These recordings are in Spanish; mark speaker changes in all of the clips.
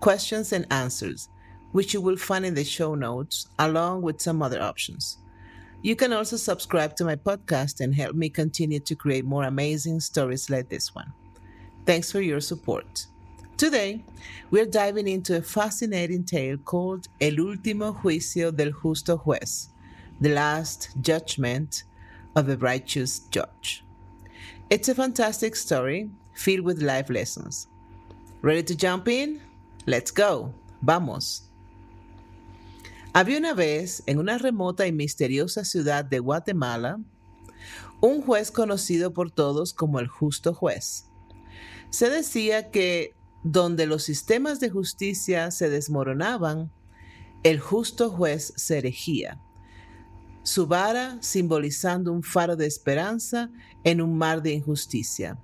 Speaker 1: questions, and answers, which you will find in the show notes, along with some other options. You can also subscribe to my podcast and help me continue to create more amazing stories like this one. Thanks for your support. Today, we're diving into a fascinating tale called El último juicio del justo juez, the last judgment of the righteous judge. It's a fantastic story filled with life lessons. Ready to jump in? Let's go. Vamos. Había una vez, en una remota y misteriosa ciudad de Guatemala, un juez conocido por todos como el justo juez. Se decía que donde los sistemas de justicia se desmoronaban, el justo juez se erigía, su vara simbolizando un faro de esperanza en un mar de injusticia.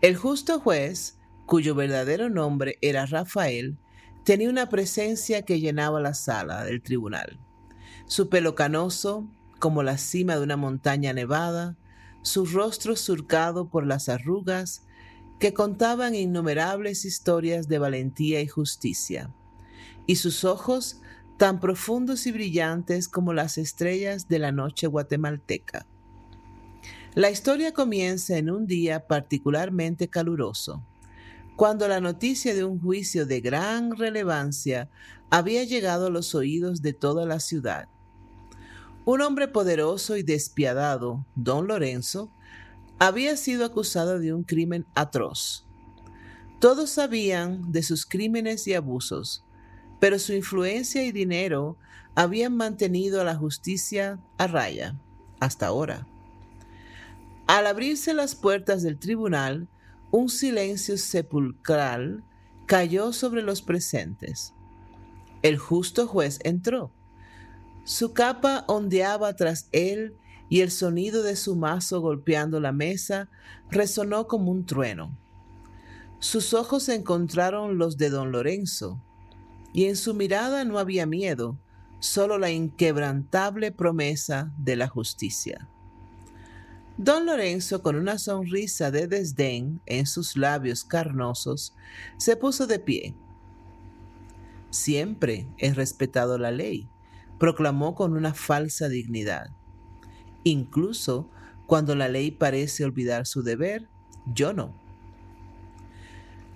Speaker 1: El justo juez, cuyo verdadero nombre era Rafael, tenía una presencia que llenaba la sala del tribunal. Su pelo canoso, como la cima de una montaña nevada, su rostro surcado por las arrugas, que contaban innumerables historias de valentía y justicia, y sus ojos tan profundos y brillantes como las estrellas de la noche guatemalteca. La historia comienza en un día particularmente caluroso, cuando la noticia de un juicio de gran relevancia había llegado a los oídos de toda la ciudad. Un hombre poderoso y despiadado, don Lorenzo, había sido acusado de un crimen atroz. Todos sabían de sus crímenes y abusos, pero su influencia y dinero habían mantenido a la justicia a raya hasta ahora. Al abrirse las puertas del tribunal, un silencio sepulcral cayó sobre los presentes. El justo juez entró. Su capa ondeaba tras él y el sonido de su mazo golpeando la mesa resonó como un trueno. Sus ojos encontraron los de don Lorenzo, y en su mirada no había miedo, solo la inquebrantable promesa de la justicia. Don Lorenzo, con una sonrisa de desdén en sus labios carnosos, se puso de pie. Siempre he respetado la ley, proclamó con una falsa dignidad. Incluso cuando la ley parece olvidar su deber, yo no.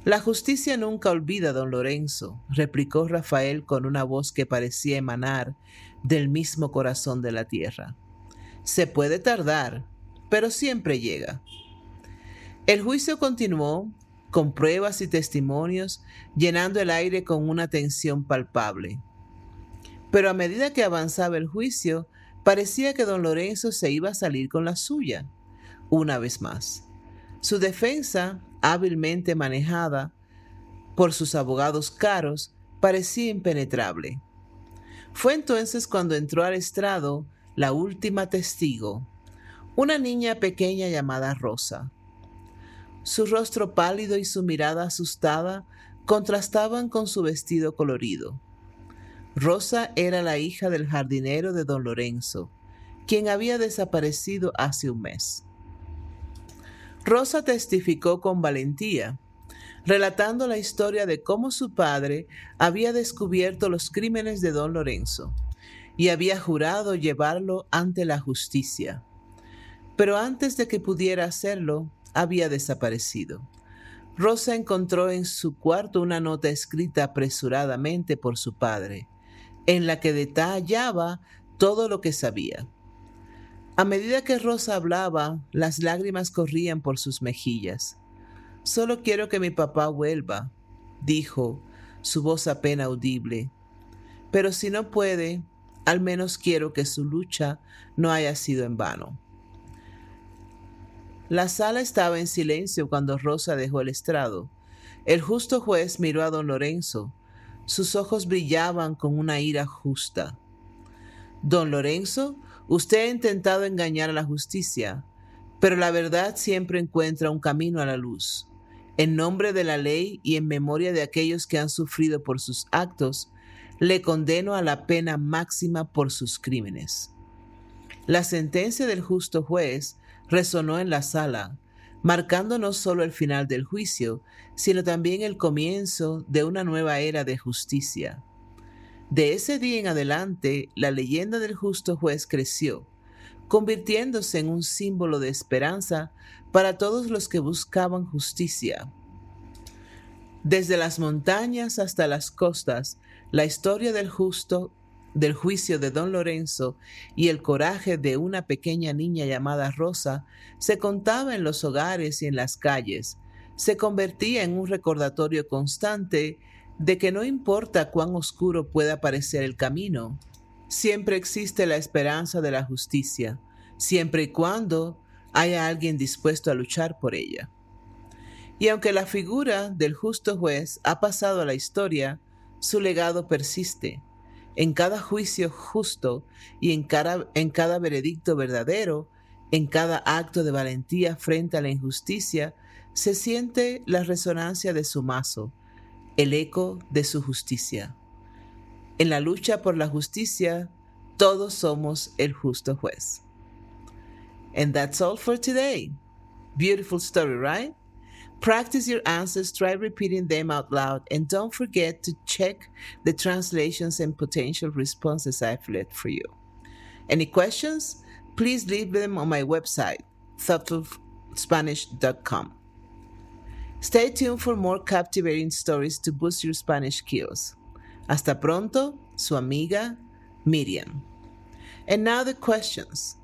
Speaker 1: La justicia nunca olvida, don Lorenzo, replicó Rafael con una voz que parecía emanar del mismo corazón de la tierra. Se puede tardar, pero siempre llega. El juicio continuó con pruebas y testimonios, llenando el aire con una tensión palpable. Pero a medida que avanzaba el juicio, Parecía que don Lorenzo se iba a salir con la suya, una vez más. Su defensa, hábilmente manejada por sus abogados caros, parecía impenetrable. Fue entonces cuando entró al estrado la última testigo, una niña pequeña llamada Rosa. Su rostro pálido y su mirada asustada contrastaban con su vestido colorido. Rosa era la hija del jardinero de don Lorenzo, quien había desaparecido hace un mes. Rosa testificó con valentía, relatando la historia de cómo su padre había descubierto los crímenes de don Lorenzo y había jurado llevarlo ante la justicia. Pero antes de que pudiera hacerlo, había desaparecido. Rosa encontró en su cuarto una nota escrita apresuradamente por su padre, en la que detallaba todo lo que sabía. A medida que Rosa hablaba, las lágrimas corrían por sus mejillas. Solo quiero que mi papá vuelva, dijo, su voz apenas audible. Pero si no puede, al menos quiero que su lucha no haya sido en vano. La sala estaba en silencio cuando Rosa dejó el estrado. El justo juez miró a don Lorenzo, Sus ojos brillaban con una ira justa. Don Lorenzo, usted ha intentado engañar a la justicia, pero la verdad siempre encuentra un camino a la luz. En nombre de la ley y en memoria de aquellos que han sufrido por sus actos, le condeno a la pena máxima por sus crímenes. La sentencia del justo juez resonó en la sala, marcando no solo el final del juicio, sino también el comienzo de una nueva era de justicia. De ese día en adelante, la leyenda del justo juez creció, convirtiéndose en un símbolo de esperanza para todos los que buscaban justicia. Desde las montañas hasta las costas, la historia del justo, del juicio de don Lorenzo y el coraje de una pequeña niña llamada Rosa se contaba en los hogares y en las calles. Se convertía en un recordatorio constante de que no importa cuán oscuro pueda parecer el camino, siempre existe la esperanza de la justicia, siempre y cuando haya alguien dispuesto a luchar por ella. Y aunque la figura del justo juez ha pasado a la historia, su legado persiste. En cada juicio justo y en cada, en cada veredicto verdadero, en cada acto de valentía frente a la injusticia, se siente la resonancia de su mazo, el eco de su justicia. En la lucha por la justicia, todos somos el justo juez. And that's all for today. Beautiful story, right? Practice your answers, try repeating them out loud, and don't forget to check the translations and potential responses I've left for you. Any questions? Please leave them on my website, thoughtfulspanish.com. Stay tuned for more captivating stories to boost your Spanish skills. Hasta pronto, su amiga Miriam. And now the questions.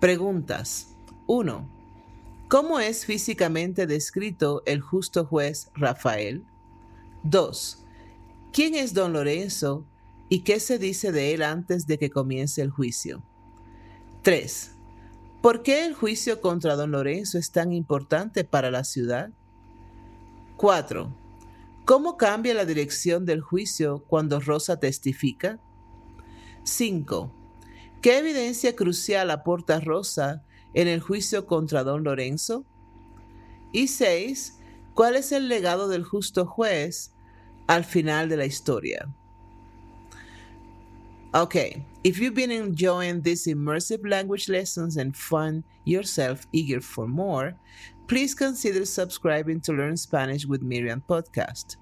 Speaker 1: Preguntas. 1. ¿Cómo es físicamente descrito el justo juez Rafael? 2. ¿Quién es don Lorenzo y qué se dice de él antes de que comience el juicio? 3. ¿Por qué el juicio contra don Lorenzo es tan importante para la ciudad? 4. ¿Cómo cambia la dirección del juicio cuando Rosa testifica? 5. ¿Qué evidencia crucial aporta Rosa en el juicio contra don Lorenzo? Y seis, ¿cuál es el legado del justo juez al final de la historia? Okay, if you've been enjoying these immersive language lessons and find yourself eager for more, please consider subscribing to Learn Spanish with Miriam podcast.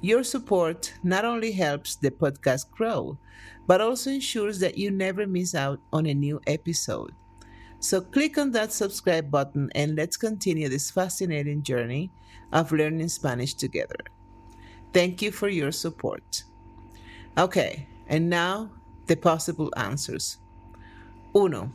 Speaker 1: Your support not only helps the podcast grow, but also ensures that you never miss out on a new episode. So click on that subscribe button and let's continue this fascinating journey of learning Spanish together. Thank you for your support. Okay, and now the possible answers. 1.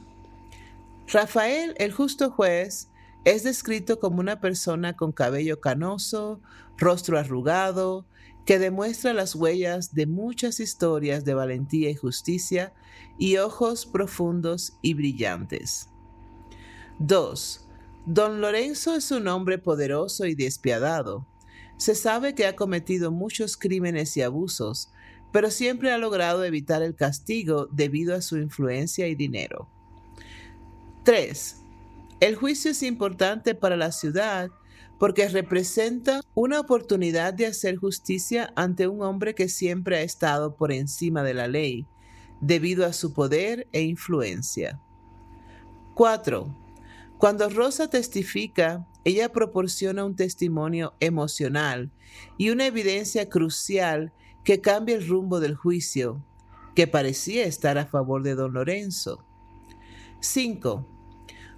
Speaker 1: Rafael, el justo juez, es descrito como una persona con cabello canoso, rostro arrugado, que demuestra las huellas de muchas historias de valentía y justicia y ojos profundos y brillantes. 2. Don Lorenzo es un hombre poderoso y despiadado. Se sabe que ha cometido muchos crímenes y abusos, pero siempre ha logrado evitar el castigo debido a su influencia y dinero. 3. El juicio es importante para la ciudad porque representa una oportunidad de hacer justicia ante un hombre que siempre ha estado por encima de la ley, debido a su poder e influencia. 4. Cuando Rosa testifica, ella proporciona un testimonio emocional y una evidencia crucial que cambia el rumbo del juicio, que parecía estar a favor de don Lorenzo. 5.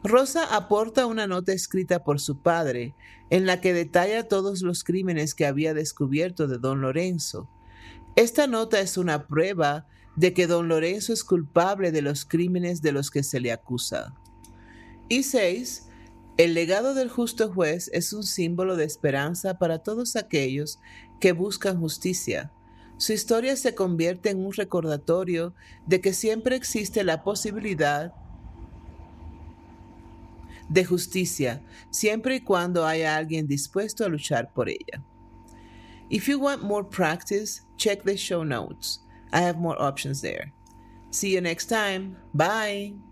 Speaker 1: Rosa aporta una nota escrita por su padre, en la que detalla todos los crímenes que había descubierto de don Lorenzo. Esta nota es una prueba de que don Lorenzo es culpable de los crímenes de los que se le acusa. Y seis, el legado del justo juez es un símbolo de esperanza para todos aquellos que buscan justicia. Su historia se convierte en un recordatorio de que siempre existe la posibilidad de justicia, siempre y cuando haya alguien dispuesto a luchar por ella. If you want more practice, check the show notes. I have more options there. See you next time. Bye.